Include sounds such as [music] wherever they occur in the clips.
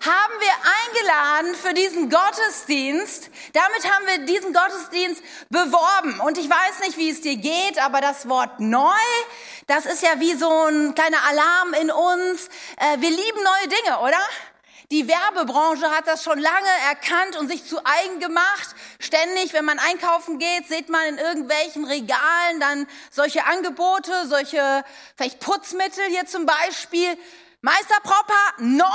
haben wir eingeladen für diesen Gottesdienst. Damit haben wir diesen Gottesdienst beworben. Und ich weiß nicht, wie es dir geht, aber das Wort neu, das ist ja wie so ein kleiner Alarm in uns. Äh, wir lieben neue Dinge, oder? Die Werbebranche hat das schon lange erkannt und sich zu eigen gemacht. Ständig, wenn man einkaufen geht, sieht man in irgendwelchen Regalen dann solche Angebote, solche vielleicht Putzmittel hier zum Beispiel. Meister Propper, neue,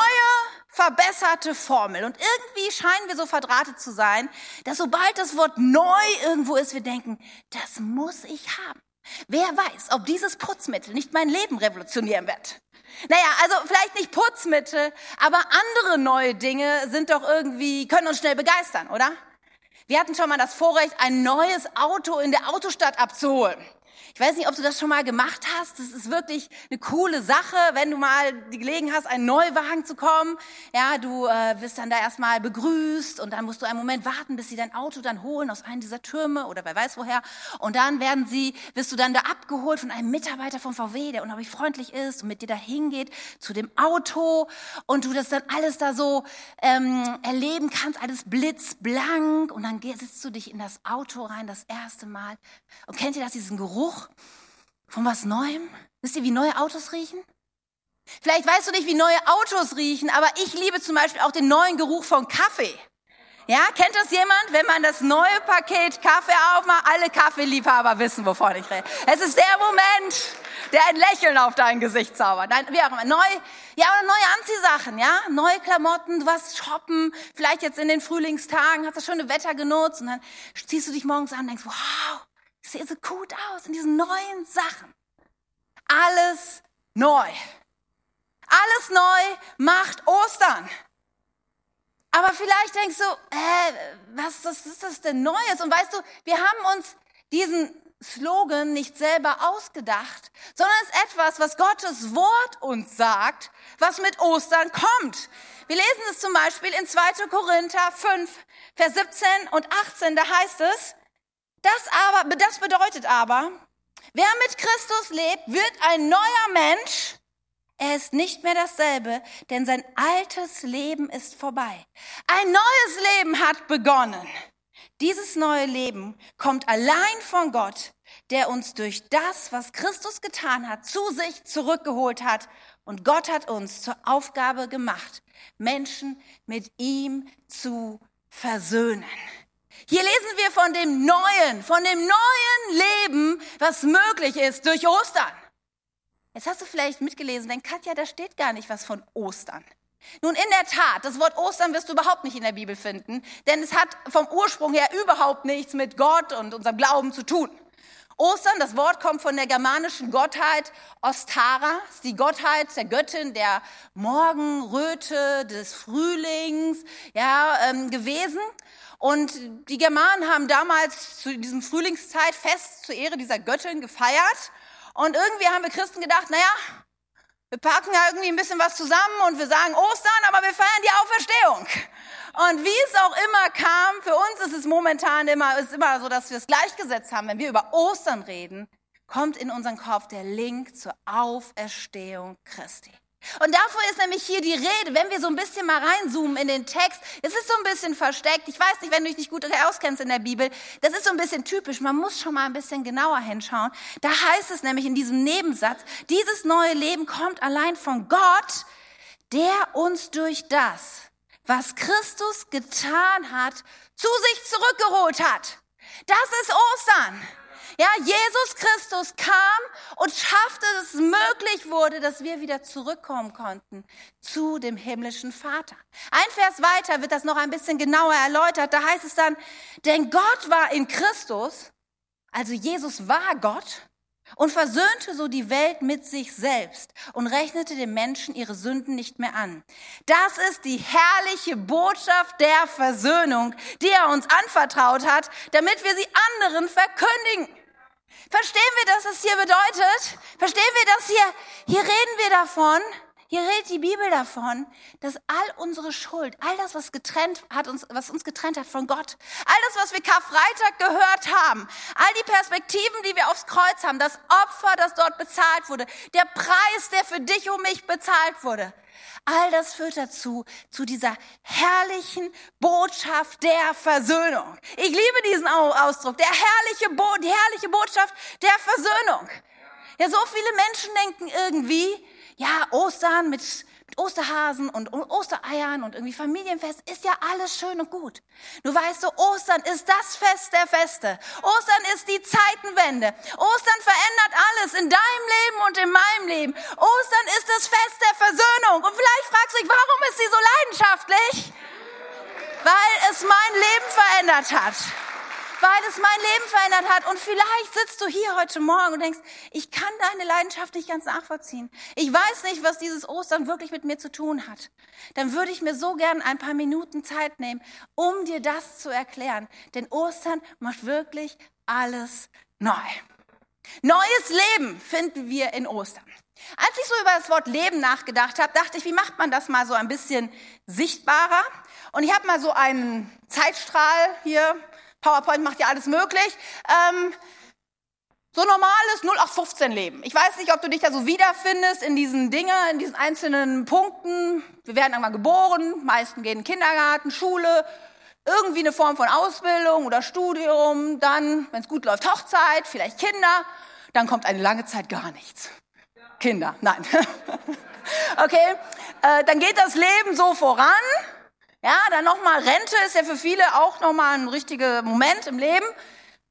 verbesserte Formel. Und irgendwie scheinen wir so verdrahtet zu sein, dass sobald das Wort neu irgendwo ist, wir denken, das muss ich haben. Wer weiß, ob dieses Putzmittel nicht mein Leben revolutionieren wird. Naja, also vielleicht nicht Putzmittel, aber andere neue Dinge sind doch irgendwie, können uns schnell begeistern, oder? Wir hatten schon mal das Vorrecht, ein neues Auto in der Autostadt abzuholen. Ich weiß nicht, ob du das schon mal gemacht hast. Das ist wirklich eine coole Sache, wenn du mal die Gelegenheit hast, einen Neuwagen zu kommen. Ja, du äh, wirst dann da erstmal begrüßt und dann musst du einen Moment warten, bis sie dein Auto dann holen aus einem dieser Türme oder wer weiß woher. Und dann werden sie, wirst du dann da abgeholt von einem Mitarbeiter von VW, der unglaublich freundlich ist und mit dir da hingeht zu dem Auto und du das dann alles da so ähm, erleben kannst, alles blitzblank und dann sitzt du dich in das Auto rein das erste Mal und kennt ihr das, diesen Geruch? Von was Neuem? Wisst ihr, wie neue Autos riechen? Vielleicht weißt du nicht, wie neue Autos riechen, aber ich liebe zum Beispiel auch den neuen Geruch von Kaffee. Ja, kennt das jemand, wenn man das neue Paket Kaffee aufmacht? Alle Kaffeeliebhaber wissen, wovon ich rede. Es ist der Moment, der ein Lächeln auf dein Gesicht zaubert. Nein, wie auch immer. Neu, ja, oder neue Anziehsachen, ja? Neue Klamotten, du warst shoppen, vielleicht jetzt in den Frühlingstagen, hast das schöne Wetter genutzt und dann ziehst du dich morgens an und denkst, wow, ich sehe so gut aus in diesen neuen Sachen. Alles neu. Alles neu macht Ostern. Aber vielleicht denkst du, äh, was, was ist das denn Neues? Und weißt du, wir haben uns diesen Slogan nicht selber ausgedacht, sondern es ist etwas, was Gottes Wort uns sagt, was mit Ostern kommt. Wir lesen es zum Beispiel in 2. Korinther 5, Vers 17 und 18, da heißt es, das aber, das bedeutet aber, wer mit Christus lebt, wird ein neuer Mensch. Er ist nicht mehr dasselbe, denn sein altes Leben ist vorbei. Ein neues Leben hat begonnen. Dieses neue Leben kommt allein von Gott, der uns durch das, was Christus getan hat, zu sich zurückgeholt hat. Und Gott hat uns zur Aufgabe gemacht, Menschen mit ihm zu versöhnen. Hier lesen wir von dem neuen, von dem neuen Leben, was möglich ist durch Ostern. Jetzt hast du vielleicht mitgelesen, denn Katja, da steht gar nicht was von Ostern. Nun, in der Tat, das Wort Ostern wirst du überhaupt nicht in der Bibel finden, denn es hat vom Ursprung her überhaupt nichts mit Gott und unserem Glauben zu tun. Ostern, das Wort kommt von der germanischen Gottheit Ostara, ist die Gottheit der Göttin der Morgenröte, des Frühlings, ja, ähm, gewesen. Und die Germanen haben damals zu diesem Frühlingszeit fest zur Ehre dieser Göttin gefeiert. Und irgendwie haben wir Christen gedacht, naja, wir packen ja irgendwie ein bisschen was zusammen und wir sagen Ostern, aber wir feiern die Auferstehung. Und wie es auch immer kam, für uns ist es momentan immer, ist immer so, dass wir es gleichgesetzt haben. Wenn wir über Ostern reden, kommt in unseren Kopf der Link zur Auferstehung Christi. Und davor ist nämlich hier die Rede, wenn wir so ein bisschen mal reinzoomen in den Text. Es ist so ein bisschen versteckt. Ich weiß nicht, wenn du dich nicht gut auskennst in der Bibel. Das ist so ein bisschen typisch. Man muss schon mal ein bisschen genauer hinschauen. Da heißt es nämlich in diesem Nebensatz, dieses neue Leben kommt allein von Gott, der uns durch das, was Christus getan hat, zu sich zurückgeholt hat. Das ist Ostern. Ja, Jesus Christus kam und schaffte es möglich wurde, dass wir wieder zurückkommen konnten zu dem himmlischen Vater. Ein Vers weiter wird das noch ein bisschen genauer erläutert. Da heißt es dann, denn Gott war in Christus, also Jesus war Gott und versöhnte so die Welt mit sich selbst und rechnete den Menschen ihre Sünden nicht mehr an. Das ist die herrliche Botschaft der Versöhnung, die er uns anvertraut hat, damit wir sie anderen verkündigen. Verstehen wir, was es hier bedeutet? Verstehen wir das hier? Hier reden wir davon, hier redet die Bibel davon, dass all unsere Schuld, all das, was getrennt hat uns, was uns getrennt hat von Gott, all das, was wir Karfreitag gehört haben, all die Perspektiven, die wir aufs Kreuz haben, das Opfer, das dort bezahlt wurde, der Preis, der für dich und mich bezahlt wurde, all das führt dazu, zu dieser herrlichen Botschaft der Versöhnung. Ich liebe diesen Ausdruck, der herrliche Bo die herrliche Botschaft der Versöhnung. Ja, so viele Menschen denken irgendwie, ja, Ostern mit, mit Osterhasen und Ostereiern und irgendwie Familienfest ist ja alles schön und gut. Du weißt, so Ostern ist das Fest der Feste. Ostern ist die Zeitenwende. Ostern verändert alles in deinem Leben und in meinem Leben. Ostern ist das Fest der Versöhnung. Und vielleicht fragst du dich, warum ist sie so leidenschaftlich? Weil es mein Leben verändert hat weil es mein Leben verändert hat. Und vielleicht sitzt du hier heute Morgen und denkst, ich kann deine Leidenschaft nicht ganz nachvollziehen. Ich weiß nicht, was dieses Ostern wirklich mit mir zu tun hat. Dann würde ich mir so gern ein paar Minuten Zeit nehmen, um dir das zu erklären. Denn Ostern macht wirklich alles neu. Neues Leben finden wir in Ostern. Als ich so über das Wort Leben nachgedacht habe, dachte ich, wie macht man das mal so ein bisschen sichtbarer? Und ich habe mal so einen Zeitstrahl hier PowerPoint macht ja alles möglich. Ähm, so normales 0815 Leben. Ich weiß nicht, ob du dich da so wiederfindest in diesen Dingen, in diesen einzelnen Punkten. Wir werden einmal geboren, meisten gehen in den Kindergarten, Schule, irgendwie eine Form von Ausbildung oder Studium, dann, wenn es gut läuft, Hochzeit, vielleicht Kinder, dann kommt eine lange Zeit gar nichts. Kinder, nein. [laughs] okay, äh, dann geht das Leben so voran ja, dann nochmal Rente ist ja für viele auch nochmal ein richtiger Moment im Leben.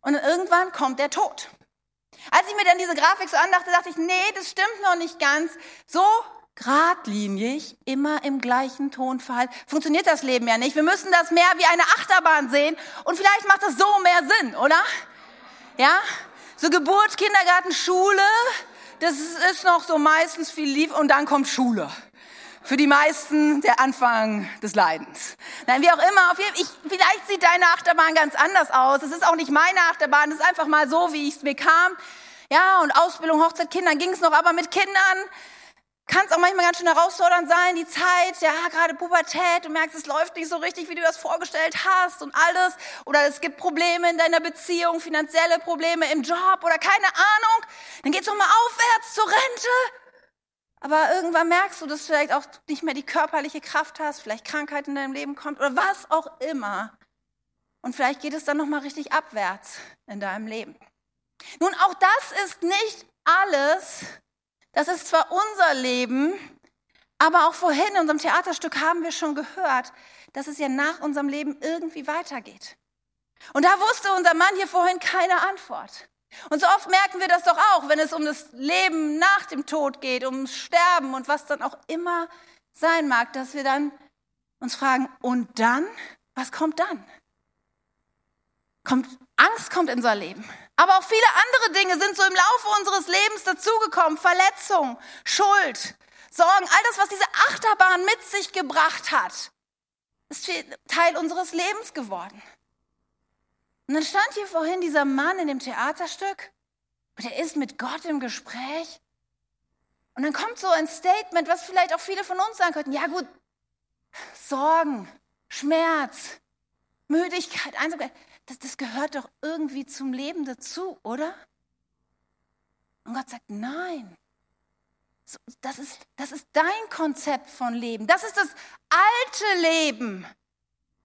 Und irgendwann kommt der Tod. Als ich mir dann diese Grafik so andachte, dachte ich, nee, das stimmt noch nicht ganz. So geradlinig, immer im gleichen Tonfall, funktioniert das Leben ja nicht. Wir müssen das mehr wie eine Achterbahn sehen und vielleicht macht das so mehr Sinn, oder? Ja? So Geburt, Kindergarten, Schule, das ist noch so meistens viel lieb und dann kommt Schule für die meisten der Anfang des Leidens. Nein, wie auch immer, auf jeden, ich, vielleicht sieht deine Achterbahn ganz anders aus. Es ist auch nicht meine Achterbahn, es ist einfach mal so, wie es mir kam. Ja, und Ausbildung, Hochzeit, Kindern ging es noch, aber mit Kindern kann es auch manchmal ganz schön herausfordernd sein, die Zeit, ja, gerade Pubertät, du merkst, es läuft nicht so richtig, wie du das vorgestellt hast und alles. Oder es gibt Probleme in deiner Beziehung, finanzielle Probleme im Job oder keine Ahnung. Dann geht's noch mal aufwärts zur Rente aber irgendwann merkst du, dass du vielleicht auch nicht mehr die körperliche Kraft hast, vielleicht Krankheit in deinem Leben kommt oder was auch immer. Und vielleicht geht es dann nochmal richtig abwärts in deinem Leben. Nun, auch das ist nicht alles. Das ist zwar unser Leben, aber auch vorhin in unserem Theaterstück haben wir schon gehört, dass es ja nach unserem Leben irgendwie weitergeht. Und da wusste unser Mann hier vorhin keine Antwort. Und so oft merken wir das doch auch, wenn es um das Leben nach dem Tod geht, um Sterben und was dann auch immer sein mag, dass wir dann uns fragen, und dann? Was kommt dann? Kommt, Angst kommt in unser Leben. Aber auch viele andere Dinge sind so im Laufe unseres Lebens dazugekommen. Verletzung, Schuld, Sorgen, all das, was diese Achterbahn mit sich gebracht hat, ist Teil unseres Lebens geworden. Und dann stand hier vorhin dieser Mann in dem Theaterstück und er ist mit Gott im Gespräch. Und dann kommt so ein Statement, was vielleicht auch viele von uns sagen könnten. Ja gut, Sorgen, Schmerz, Müdigkeit, Einsamkeit, das, das gehört doch irgendwie zum Leben dazu, oder? Und Gott sagt, nein. Das ist, das ist dein Konzept von Leben. Das ist das alte Leben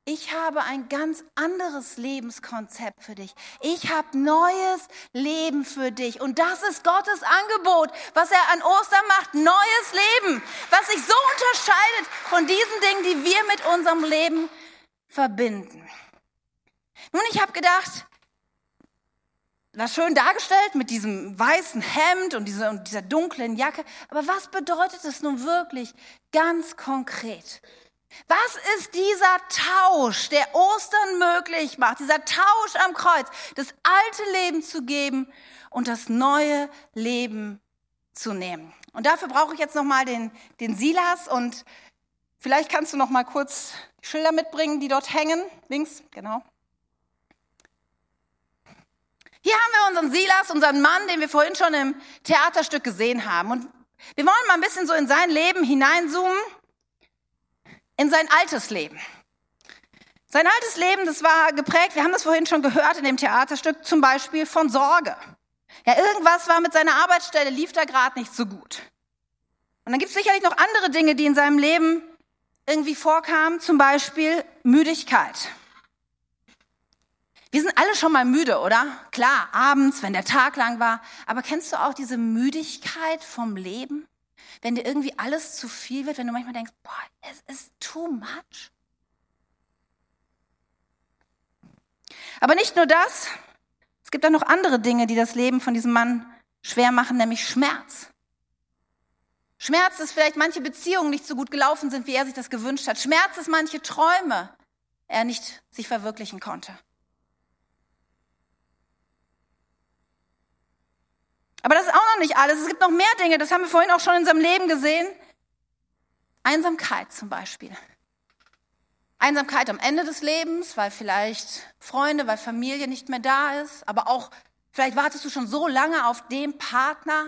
ich habe ein ganz anderes Lebenskonzept für dich. Ich habe neues Leben für dich. Und das ist Gottes Angebot, was er an Ostern macht. Neues Leben, was sich so unterscheidet von diesen Dingen, die wir mit unserem Leben verbinden. Nun, ich habe gedacht, war schön dargestellt mit diesem weißen Hemd und dieser, und dieser dunklen Jacke. Aber was bedeutet es nun wirklich ganz konkret? Was ist dieser Tausch, der Ostern möglich macht, dieser Tausch am Kreuz, das alte Leben zu geben und das neue Leben zu nehmen? Und dafür brauche ich jetzt nochmal den, den Silas und vielleicht kannst du noch mal kurz Schilder mitbringen, die dort hängen. Links, genau. Hier haben wir unseren Silas, unseren Mann, den wir vorhin schon im Theaterstück gesehen haben. Und wir wollen mal ein bisschen so in sein Leben hineinzoomen, in sein altes Leben. Sein altes Leben, das war geprägt, wir haben das vorhin schon gehört in dem Theaterstück, zum Beispiel von Sorge. Ja, irgendwas war mit seiner Arbeitsstelle, lief da gerade nicht so gut. Und dann gibt es sicherlich noch andere Dinge, die in seinem Leben irgendwie vorkamen, zum Beispiel Müdigkeit. Wir sind alle schon mal müde, oder? Klar, abends, wenn der Tag lang war. Aber kennst du auch diese Müdigkeit vom Leben? Wenn dir irgendwie alles zu viel wird, wenn du manchmal denkst, boah, es ist too much. Aber nicht nur das. Es gibt auch noch andere Dinge, die das Leben von diesem Mann schwer machen, nämlich Schmerz. Schmerz ist vielleicht manche Beziehungen nicht so gut gelaufen sind, wie er sich das gewünscht hat. Schmerz ist manche Träume er nicht sich verwirklichen konnte. Aber das ist auch noch nicht alles. Es gibt noch mehr Dinge, das haben wir vorhin auch schon in seinem Leben gesehen. Einsamkeit zum Beispiel. Einsamkeit am Ende des Lebens, weil vielleicht Freunde, weil Familie nicht mehr da ist, aber auch vielleicht wartest du schon so lange auf den Partner,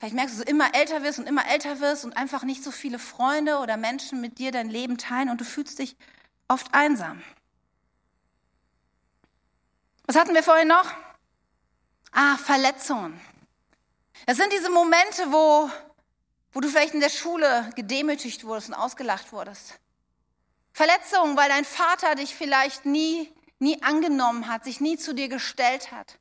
Vielleicht merkst du, dass du immer älter wirst und immer älter wirst und einfach nicht so viele Freunde oder Menschen mit dir dein Leben teilen und du fühlst dich oft einsam. Was hatten wir vorhin noch? Ah, Verletzungen. Das sind diese Momente, wo, wo du vielleicht in der Schule gedemütigt wurdest und ausgelacht wurdest. Verletzungen, weil dein Vater dich vielleicht nie, nie angenommen hat, sich nie zu dir gestellt hat.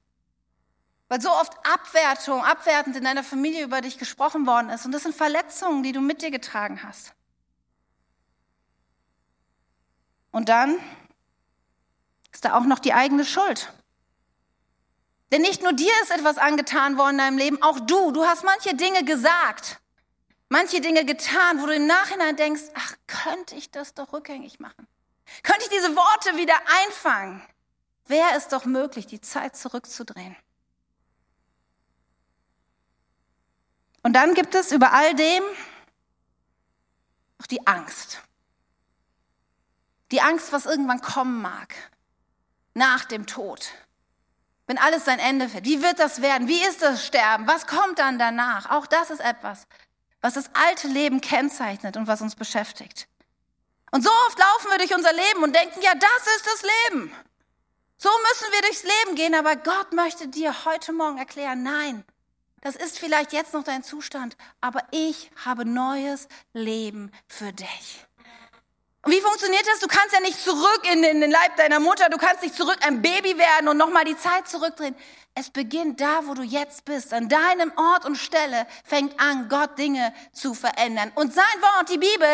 Weil so oft Abwertung, abwertend in deiner Familie über dich gesprochen worden ist. Und das sind Verletzungen, die du mit dir getragen hast. Und dann ist da auch noch die eigene Schuld. Denn nicht nur dir ist etwas angetan worden in deinem Leben, auch du. Du hast manche Dinge gesagt, manche Dinge getan, wo du im Nachhinein denkst, ach, könnte ich das doch rückgängig machen? Könnte ich diese Worte wieder einfangen? Wäre es doch möglich, die Zeit zurückzudrehen? Und dann gibt es über all dem noch die Angst. Die Angst, was irgendwann kommen mag. Nach dem Tod. Wenn alles sein Ende fährt. Wie wird das werden? Wie ist das Sterben? Was kommt dann danach? Auch das ist etwas, was das alte Leben kennzeichnet und was uns beschäftigt. Und so oft laufen wir durch unser Leben und denken, ja, das ist das Leben. So müssen wir durchs Leben gehen, aber Gott möchte dir heute Morgen erklären, nein, das ist vielleicht jetzt noch dein Zustand, aber ich habe neues Leben für dich. Wie funktioniert das? Du kannst ja nicht zurück in den Leib deiner Mutter, du kannst nicht zurück ein Baby werden und nochmal die Zeit zurückdrehen. Es beginnt da, wo du jetzt bist. An deinem Ort und Stelle fängt an, Gott Dinge zu verändern. Und sein Wort, die Bibel,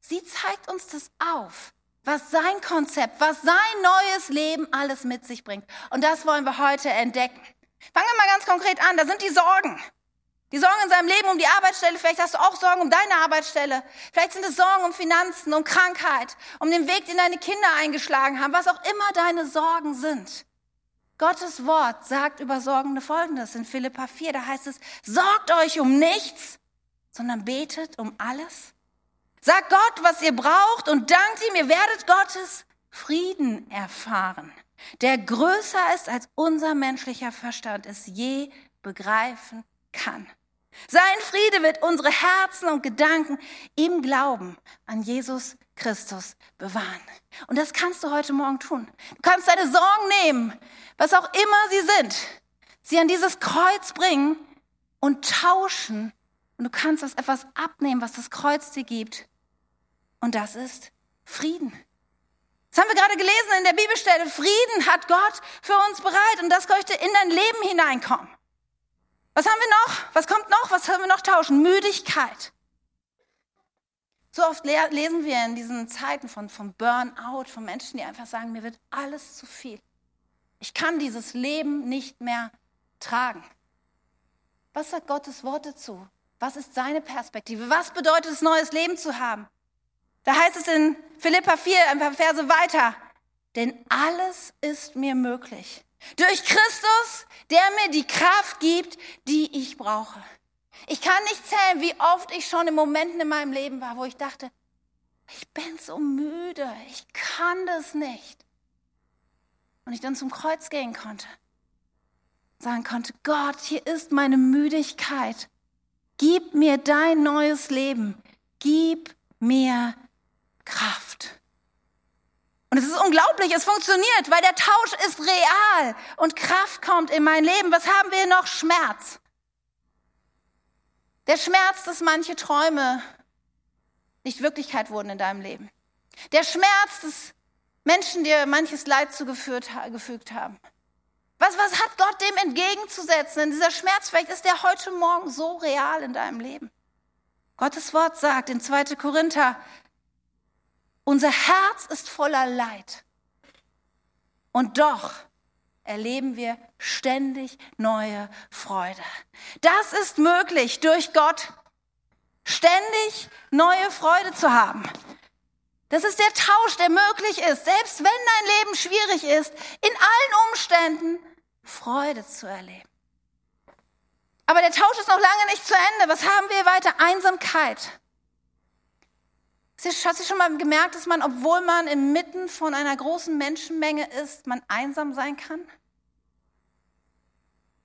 sie zeigt uns das auf, was sein Konzept, was sein neues Leben alles mit sich bringt. Und das wollen wir heute entdecken. Fangen wir mal ganz konkret an. Da sind die Sorgen. Die Sorgen in seinem Leben um die Arbeitsstelle. Vielleicht hast du auch Sorgen um deine Arbeitsstelle. Vielleicht sind es Sorgen um Finanzen, um Krankheit, um den Weg, den deine Kinder eingeschlagen haben, was auch immer deine Sorgen sind. Gottes Wort sagt über Sorgen Folgendes in Philippa 4. Da heißt es, sorgt euch um nichts, sondern betet um alles. Sagt Gott, was ihr braucht und dankt ihm, ihr werdet Gottes Frieden erfahren der größer ist, als unser menschlicher Verstand es je begreifen kann. Sein Friede wird unsere Herzen und Gedanken im Glauben an Jesus Christus bewahren. Und das kannst du heute Morgen tun. Du kannst deine Sorgen nehmen, was auch immer sie sind, sie an dieses Kreuz bringen und tauschen. Und du kannst das etwas abnehmen, was das Kreuz dir gibt. Und das ist Frieden. Das haben wir gerade gelesen in der Bibelstelle. Frieden hat Gott für uns bereit und das möchte in dein Leben hineinkommen. Was haben wir noch? Was kommt noch? Was können wir noch tauschen? Müdigkeit. So oft lesen wir in diesen Zeiten von, von Burnout, von Menschen, die einfach sagen, mir wird alles zu viel. Ich kann dieses Leben nicht mehr tragen. Was sagt Gottes Wort dazu? Was ist seine Perspektive? Was bedeutet es, neues Leben zu haben? Da heißt es in Philippa 4, ein paar Verse weiter, denn alles ist mir möglich. Durch Christus, der mir die Kraft gibt, die ich brauche. Ich kann nicht zählen, wie oft ich schon in Momenten in meinem Leben war, wo ich dachte, ich bin so müde, ich kann das nicht. Und ich dann zum Kreuz gehen konnte. Sagen konnte, Gott, hier ist meine Müdigkeit. Gib mir dein neues Leben. Gib mir Kraft. Und es ist unglaublich, es funktioniert, weil der Tausch ist real und Kraft kommt in mein Leben. Was haben wir noch? Schmerz. Der Schmerz, dass manche Träume nicht Wirklichkeit wurden in deinem Leben. Der Schmerz, dass Menschen dir manches Leid zugefügt haben. Was, was hat Gott dem entgegenzusetzen? Denn dieser Schmerz, vielleicht ist der heute Morgen so real in deinem Leben. Gottes Wort sagt in 2. Korinther, unser Herz ist voller Leid. Und doch erleben wir ständig neue Freude. Das ist möglich durch Gott, ständig neue Freude zu haben. Das ist der Tausch, der möglich ist, selbst wenn dein Leben schwierig ist, in allen Umständen Freude zu erleben. Aber der Tausch ist noch lange nicht zu Ende. Was haben wir weiter? Einsamkeit. Hast du schon mal gemerkt, dass man, obwohl man inmitten von einer großen Menschenmenge ist, man einsam sein kann?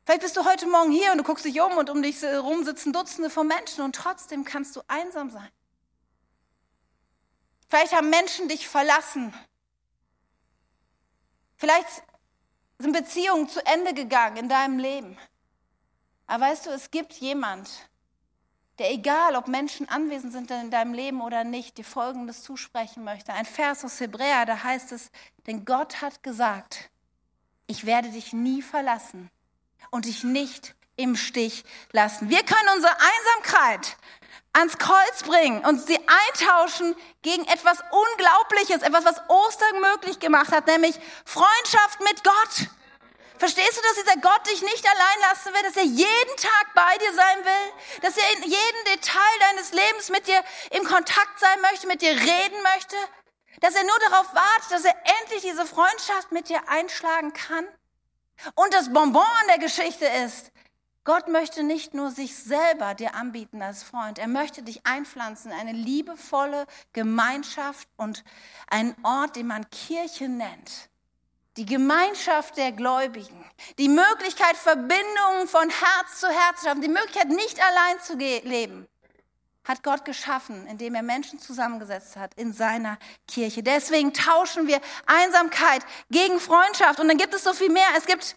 Vielleicht bist du heute Morgen hier und du guckst dich um und um dich herum sitzen Dutzende von Menschen und trotzdem kannst du einsam sein. Vielleicht haben Menschen dich verlassen. Vielleicht sind Beziehungen zu Ende gegangen in deinem Leben. Aber weißt du, es gibt jemand, der egal, ob Menschen anwesend sind in deinem Leben oder nicht, dir Folgendes zusprechen möchte. Ein Vers aus Hebräer, da heißt es, denn Gott hat gesagt, ich werde dich nie verlassen und dich nicht im Stich lassen. Wir können unsere Einsamkeit ans Kreuz bringen und sie eintauschen gegen etwas Unglaubliches, etwas, was Ostern möglich gemacht hat, nämlich Freundschaft mit Gott. Verstehst du, dass dieser Gott dich nicht allein lassen will, dass er jeden Tag bei dir sein will, dass er in jedem Detail deines Lebens mit dir im Kontakt sein möchte, mit dir reden möchte, dass er nur darauf wartet, dass er endlich diese Freundschaft mit dir einschlagen kann? Und das Bonbon an der Geschichte ist, Gott möchte nicht nur sich selber dir anbieten als Freund, er möchte dich einpflanzen, eine liebevolle Gemeinschaft und einen Ort, den man Kirche nennt. Die Gemeinschaft der Gläubigen, die Möglichkeit, Verbindungen von Herz zu Herz zu schaffen, die Möglichkeit, nicht allein zu leben, hat Gott geschaffen, indem er Menschen zusammengesetzt hat in seiner Kirche. Deswegen tauschen wir Einsamkeit gegen Freundschaft. Und dann gibt es so viel mehr. Es gibt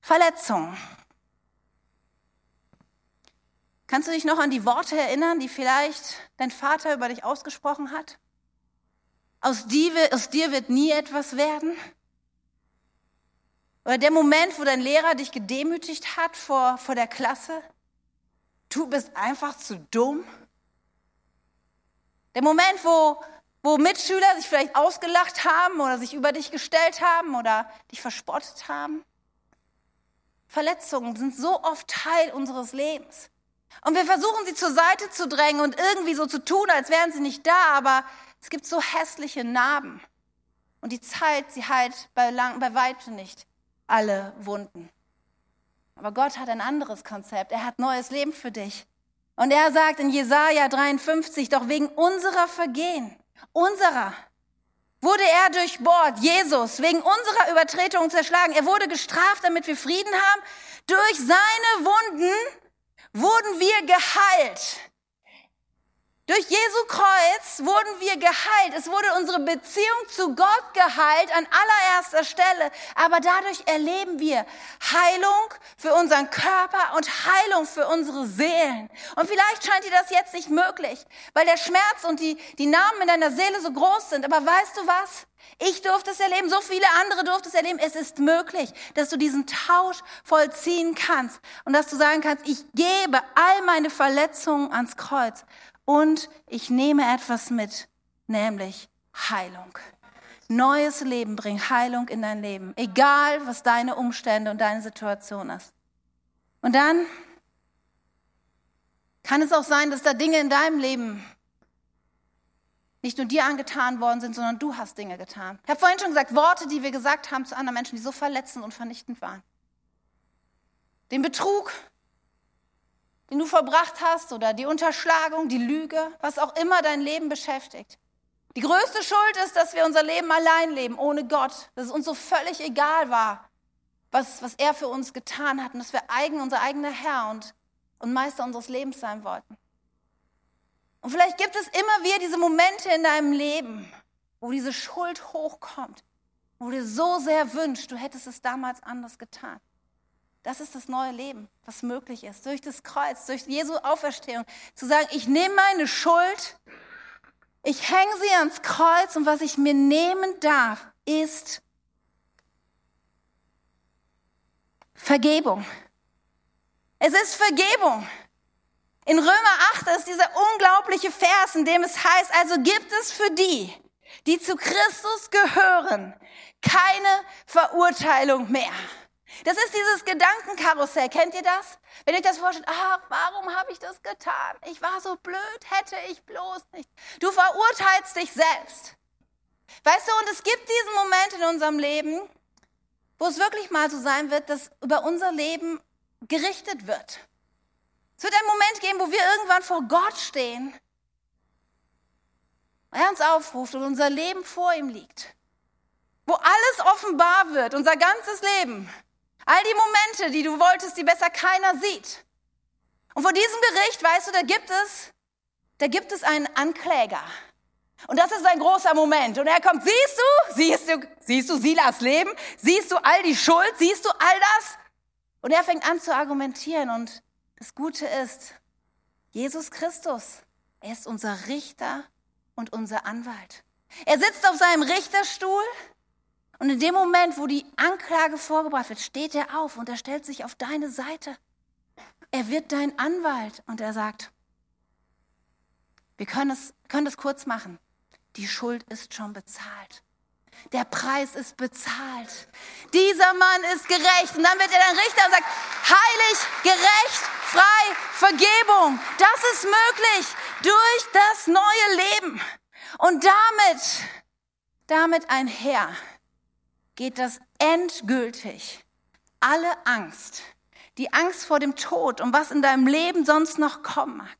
Verletzungen. Kannst du dich noch an die Worte erinnern, die vielleicht dein Vater über dich ausgesprochen hat? Aus dir, aus dir wird nie etwas werden. Oder der Moment, wo dein Lehrer dich gedemütigt hat vor, vor der Klasse. Du bist einfach zu dumm. Der Moment, wo, wo Mitschüler sich vielleicht ausgelacht haben oder sich über dich gestellt haben oder dich verspottet haben. Verletzungen sind so oft Teil unseres Lebens. Und wir versuchen sie zur Seite zu drängen und irgendwie so zu tun, als wären sie nicht da, aber es gibt so hässliche Narben. Und die Zeit, sie heilt bei, lang, bei weitem nicht alle Wunden. Aber Gott hat ein anderes Konzept. Er hat neues Leben für dich. Und er sagt in Jesaja 53, doch wegen unserer Vergehen, unserer, wurde er durchbohrt, Jesus, wegen unserer Übertretung zerschlagen. Er wurde gestraft, damit wir Frieden haben. Durch seine Wunden wurden wir geheilt. Durch Jesu Kreuz wurden wir geheilt. Es wurde unsere Beziehung zu Gott geheilt an allererster Stelle. Aber dadurch erleben wir Heilung für unseren Körper und Heilung für unsere Seelen. Und vielleicht scheint dir das jetzt nicht möglich, weil der Schmerz und die, die Namen in deiner Seele so groß sind. Aber weißt du was? Ich durfte es erleben, so viele andere durften es erleben. Es ist möglich, dass du diesen Tausch vollziehen kannst und dass du sagen kannst, ich gebe all meine Verletzungen ans Kreuz und ich nehme etwas mit, nämlich Heilung. Neues Leben bringt Heilung in dein Leben, egal was deine Umstände und deine Situation ist. Und dann kann es auch sein, dass da Dinge in deinem Leben nicht nur dir angetan worden sind, sondern du hast Dinge getan. Ich habe vorhin schon gesagt, Worte, die wir gesagt haben zu anderen Menschen, die so verletzend und vernichtend waren. Den Betrug, den du verbracht hast oder die Unterschlagung, die Lüge, was auch immer dein Leben beschäftigt. Die größte Schuld ist, dass wir unser Leben allein leben, ohne Gott, dass es uns so völlig egal war, was, was er für uns getan hat und dass wir eigen, unser eigener Herr und, und Meister unseres Lebens sein wollten. Und vielleicht gibt es immer wieder diese Momente in deinem Leben, wo diese Schuld hochkommt, wo du dir so sehr wünscht, du hättest es damals anders getan. Das ist das neue Leben, was möglich ist. Durch das Kreuz, durch Jesu Auferstehung. Zu sagen, ich nehme meine Schuld, ich hänge sie ans Kreuz und was ich mir nehmen darf, ist Vergebung. Es ist Vergebung. In Römer 8 ist dieser unglaubliche Vers, in dem es heißt, also gibt es für die, die zu Christus gehören, keine Verurteilung mehr. Das ist dieses Gedankenkarussell. Kennt ihr das? Wenn ihr das vorstellt, ach, warum habe ich das getan? Ich war so blöd, hätte ich bloß nicht. Du verurteilst dich selbst. Weißt du, und es gibt diesen Moment in unserem Leben, wo es wirklich mal so sein wird, dass über unser Leben gerichtet wird. Es wird einen Moment geben, wo wir irgendwann vor Gott stehen, er uns aufruft und unser Leben vor ihm liegt. Wo alles offenbar wird, unser ganzes Leben. All die Momente, die du wolltest, die besser keiner sieht. Und vor diesem Gericht, weißt du, da gibt es, da gibt es einen Ankläger. Und das ist ein großer Moment. Und er kommt, siehst du, siehst du, siehst du Silas Leben? Siehst du all die Schuld? Siehst du all das? Und er fängt an zu argumentieren. Und das Gute ist, Jesus Christus, er ist unser Richter und unser Anwalt. Er sitzt auf seinem Richterstuhl und in dem Moment, wo die Anklage vorgebracht wird, steht er auf und er stellt sich auf deine Seite. Er wird dein Anwalt und er sagt, wir können es, können es kurz machen. Die Schuld ist schon bezahlt. Der Preis ist bezahlt. Dieser Mann ist gerecht. Und dann wird er dann Richter und sagt, heilig, gerecht, frei, Vergebung. Das ist möglich durch das neue Leben. Und damit, damit einher geht das endgültig alle Angst, die Angst vor dem Tod und was in deinem Leben sonst noch kommen mag,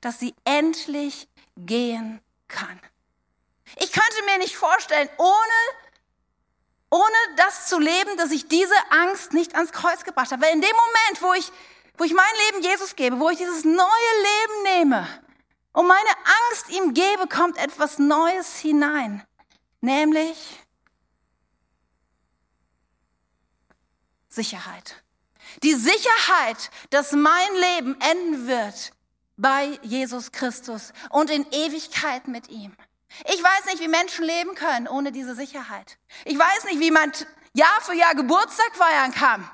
dass sie endlich gehen kann. Ich könnte mir nicht vorstellen, ohne, ohne das zu leben, dass ich diese Angst nicht ans Kreuz gebracht habe. Weil in dem Moment, wo ich, wo ich mein Leben Jesus gebe, wo ich dieses neue Leben nehme und meine Angst ihm gebe, kommt etwas Neues hinein. Nämlich Sicherheit. Die Sicherheit, dass mein Leben enden wird bei Jesus Christus und in Ewigkeit mit ihm. Ich weiß nicht, wie Menschen leben können ohne diese Sicherheit. Ich weiß nicht, wie man Jahr für Jahr Geburtstag feiern kann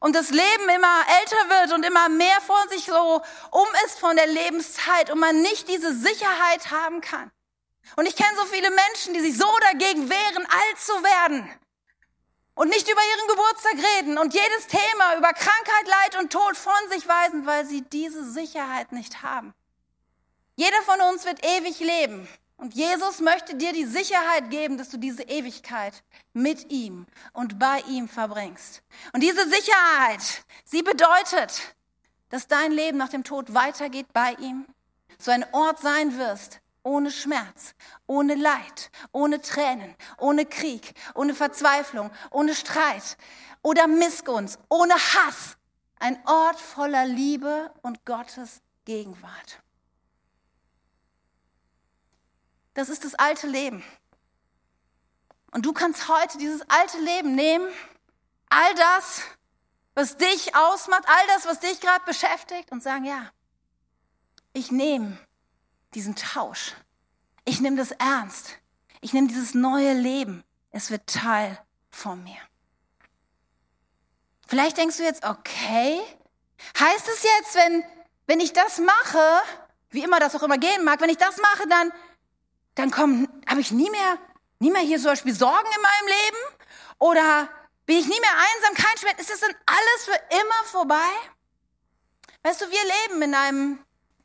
und das Leben immer älter wird und immer mehr vor sich so um ist von der Lebenszeit und man nicht diese Sicherheit haben kann. Und ich kenne so viele Menschen, die sich so dagegen wehren, alt zu werden und nicht über ihren Geburtstag reden und jedes Thema über Krankheit, Leid und Tod von sich weisen, weil sie diese Sicherheit nicht haben. Jeder von uns wird ewig leben. Und Jesus möchte dir die Sicherheit geben, dass du diese Ewigkeit mit ihm und bei ihm verbringst. Und diese Sicherheit, sie bedeutet, dass dein Leben nach dem Tod weitergeht bei ihm, so ein Ort sein wirst, ohne Schmerz, ohne Leid, ohne Tränen, ohne Krieg, ohne Verzweiflung, ohne Streit oder Missgunst, ohne Hass. Ein Ort voller Liebe und Gottes Gegenwart. Das ist das alte Leben. Und du kannst heute dieses alte Leben nehmen, all das, was dich ausmacht, all das, was dich gerade beschäftigt und sagen, ja, ich nehme diesen Tausch. Ich nehme das ernst. Ich nehme dieses neue Leben. Es wird Teil von mir. Vielleicht denkst du jetzt, okay, heißt es jetzt, wenn, wenn ich das mache, wie immer das auch immer gehen mag, wenn ich das mache, dann, dann habe ich nie mehr, nie mehr hier zum Beispiel Sorgen in meinem Leben? Oder bin ich nie mehr einsam, kein Schmerz? Ist das dann alles für immer vorbei? Weißt du, wir leben in einem,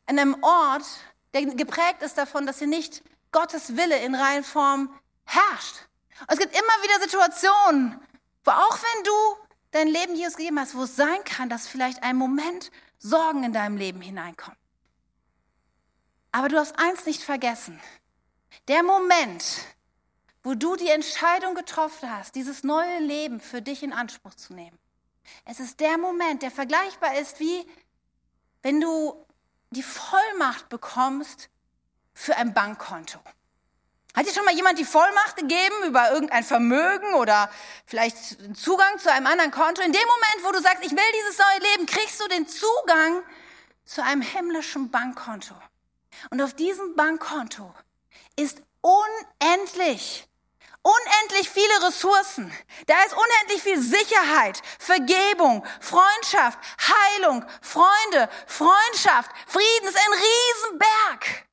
in einem Ort, der geprägt ist davon, dass hier nicht Gottes Wille in reinen Form herrscht. Und es gibt immer wieder Situationen, wo auch wenn du dein Leben Jesus gegeben hast, wo es sein kann, dass vielleicht ein Moment Sorgen in deinem Leben hineinkommt. Aber du hast eins nicht vergessen. Der Moment, wo du die Entscheidung getroffen hast, dieses neue Leben für dich in Anspruch zu nehmen. Es ist der Moment, der vergleichbar ist wie wenn du die Vollmacht bekommst für ein Bankkonto. Hat dir schon mal jemand die Vollmacht gegeben über irgendein Vermögen oder vielleicht Zugang zu einem anderen Konto? In dem Moment, wo du sagst, ich will dieses neue Leben, kriegst du den Zugang zu einem himmlischen Bankkonto. Und auf diesem Bankkonto ist unendlich, unendlich viele Ressourcen. Da ist unendlich viel Sicherheit, Vergebung, Freundschaft, Heilung, Freunde, Freundschaft, Frieden. Es ist ein Riesenberg.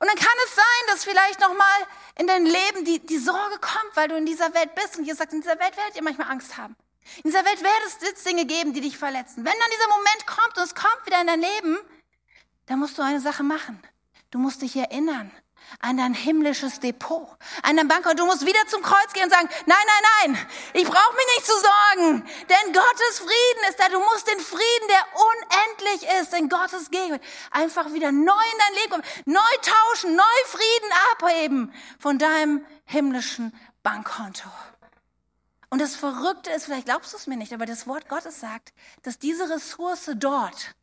Und dann kann es sein, dass vielleicht nochmal in dein Leben die, die Sorge kommt, weil du in dieser Welt bist. Und Jesus sagt, in dieser Welt werdet ihr manchmal Angst haben. In dieser Welt wird es Dinge geben, die dich verletzen. Wenn dann dieser Moment kommt und es kommt wieder in dein Leben, dann musst du eine Sache machen. Du musst dich erinnern an dein himmlisches Depot, an dein Bankkonto. Du musst wieder zum Kreuz gehen und sagen, nein, nein, nein, ich brauche mich nicht zu sorgen, denn Gottes Frieden ist da. Du musst den Frieden, der unendlich ist, in Gottes Gegenwart, einfach wieder neu in dein Leben kommen, neu tauschen, neu Frieden abheben von deinem himmlischen Bankkonto. Und das Verrückte ist, vielleicht glaubst du es mir nicht, aber das Wort Gottes sagt, dass diese Ressource dort,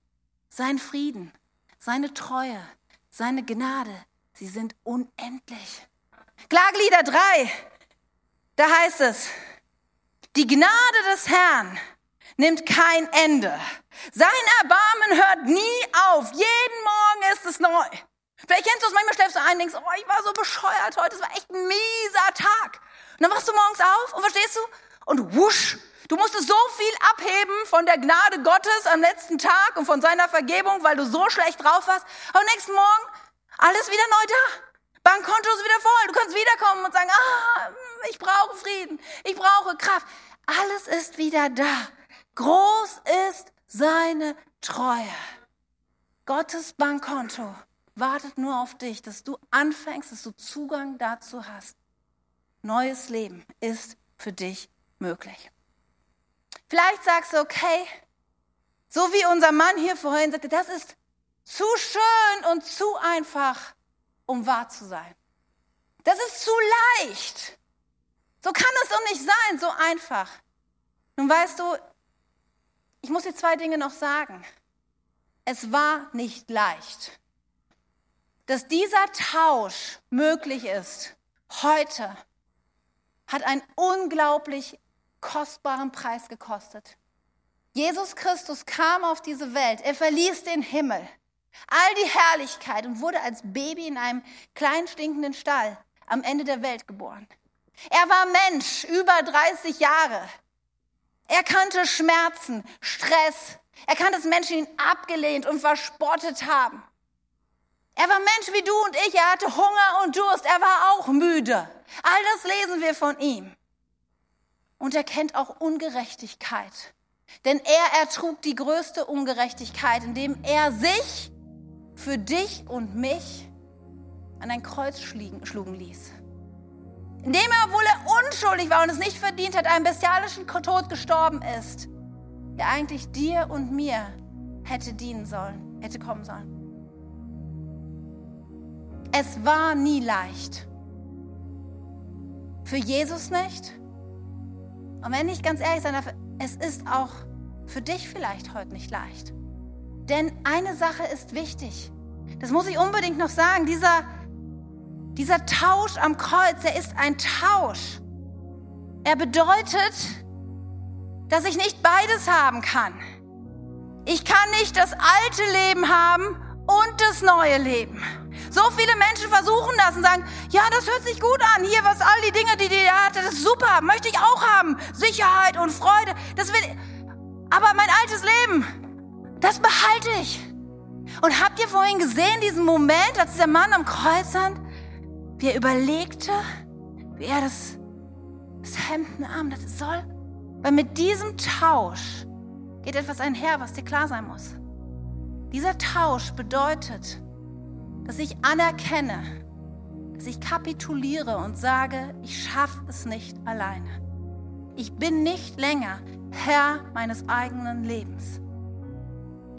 sein Frieden, seine Treue, seine Gnade, Sie sind unendlich. Klaglieder 3, da heißt es, die Gnade des Herrn nimmt kein Ende. Sein Erbarmen hört nie auf. Jeden Morgen ist es neu. Vielleicht kennst du es, manchmal schläfst du ein und denkst, oh, ich war so bescheuert heute, es war echt ein mieser Tag. Und dann wachst du morgens auf und verstehst du? Und wusch, du musstest so viel abheben von der Gnade Gottes am letzten Tag und von seiner Vergebung, weil du so schlecht drauf warst. Am nächsten Morgen alles wieder neu da. Bankkonto ist wieder voll. Du kannst wiederkommen und sagen, ah, ich brauche Frieden, ich brauche Kraft. Alles ist wieder da. Groß ist seine Treue. Gottes Bankkonto wartet nur auf dich, dass du anfängst, dass du Zugang dazu hast. Neues Leben ist für dich möglich. Vielleicht sagst du, okay, so wie unser Mann hier vorhin sagte, das ist zu schön und zu einfach, um wahr zu sein. Das ist zu leicht. So kann es doch nicht sein, so einfach. Nun weißt du, ich muss dir zwei Dinge noch sagen. Es war nicht leicht. Dass dieser Tausch möglich ist, heute, hat einen unglaublich kostbaren Preis gekostet. Jesus Christus kam auf diese Welt, er verließ den Himmel, All die Herrlichkeit und wurde als Baby in einem kleinen stinkenden Stall am Ende der Welt geboren. Er war Mensch, über 30 Jahre. Er kannte Schmerzen, Stress. Er kannte, dass Menschen ihn abgelehnt und verspottet haben. Er war Mensch wie du und ich. Er hatte Hunger und Durst. Er war auch müde. All das lesen wir von ihm. Und er kennt auch Ungerechtigkeit. Denn er ertrug die größte Ungerechtigkeit, indem er sich für dich und mich an ein Kreuz schlugen ließ. Indem er, obwohl er unschuldig war und es nicht verdient hat, einen bestialischen Tod gestorben ist, der eigentlich dir und mir hätte dienen sollen, hätte kommen sollen. Es war nie leicht. Für Jesus nicht. Und wenn ich ganz ehrlich sein darf, es ist auch für dich vielleicht heute nicht leicht. Denn eine Sache ist wichtig. Das muss ich unbedingt noch sagen. Dieser, dieser Tausch am Kreuz, er ist ein Tausch. Er bedeutet, dass ich nicht beides haben kann. Ich kann nicht das alte Leben haben und das neue Leben. So viele Menschen versuchen das und sagen, ja, das hört sich gut an. Hier, was all die Dinge, die die hatte, das ist super, möchte ich auch haben. Sicherheit und Freude, das will, aber mein altes Leben, das behalte ich. Und habt ihr vorhin gesehen, diesen Moment, als der Mann am Kreuz stand, wie er überlegte, wie er das, das Hemd das soll? Weil mit diesem Tausch geht etwas einher, was dir klar sein muss. Dieser Tausch bedeutet, dass ich anerkenne, dass ich kapituliere und sage, ich schaffe es nicht alleine. Ich bin nicht länger Herr meines eigenen Lebens.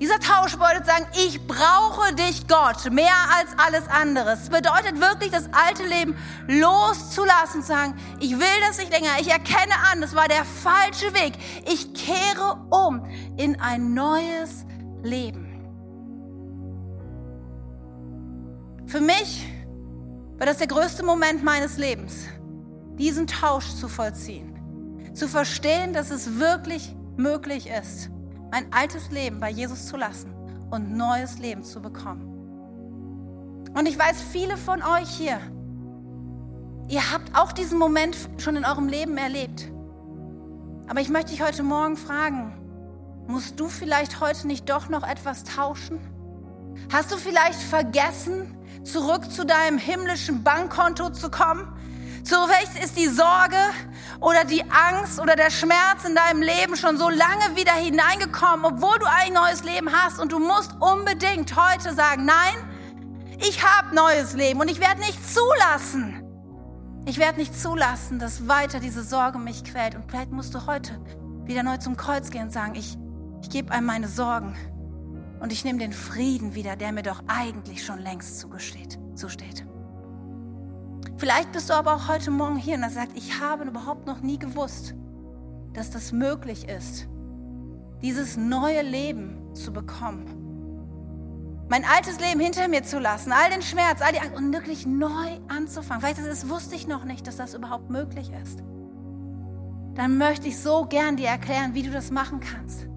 Dieser Tausch bedeutet sagen, ich brauche dich, Gott, mehr als alles andere. Es bedeutet wirklich, das alte Leben loszulassen, zu sagen, ich will das nicht länger. Ich erkenne an, das war der falsche Weg. Ich kehre um in ein neues Leben. Für mich war das der größte Moment meines Lebens, diesen Tausch zu vollziehen. Zu verstehen, dass es wirklich möglich ist, mein altes Leben bei Jesus zu lassen und neues Leben zu bekommen. Und ich weiß, viele von euch hier, ihr habt auch diesen Moment schon in eurem Leben erlebt. Aber ich möchte dich heute Morgen fragen, musst du vielleicht heute nicht doch noch etwas tauschen? Hast du vielleicht vergessen, zurück zu deinem himmlischen Bankkonto zu kommen? So vielleicht ist die Sorge oder die Angst oder der Schmerz in deinem Leben schon so lange wieder hineingekommen, obwohl du ein neues Leben hast und du musst unbedingt heute sagen, nein, ich habe neues Leben und ich werde nicht zulassen. Ich werde nicht zulassen, dass weiter diese Sorge mich quält. Und vielleicht musst du heute wieder neu zum Kreuz gehen und sagen, ich, ich gebe einem meine Sorgen und ich nehme den Frieden wieder, der mir doch eigentlich schon längst zugesteht, zusteht. Vielleicht bist du aber auch heute Morgen hier und er sagt, ich habe überhaupt noch nie gewusst, dass das möglich ist, dieses neue Leben zu bekommen. Mein altes Leben hinter mir zu lassen, all den Schmerz, all die Angst und wirklich neu anzufangen. Vielleicht das wusste ich noch nicht, dass das überhaupt möglich ist. Dann möchte ich so gern dir erklären, wie du das machen kannst.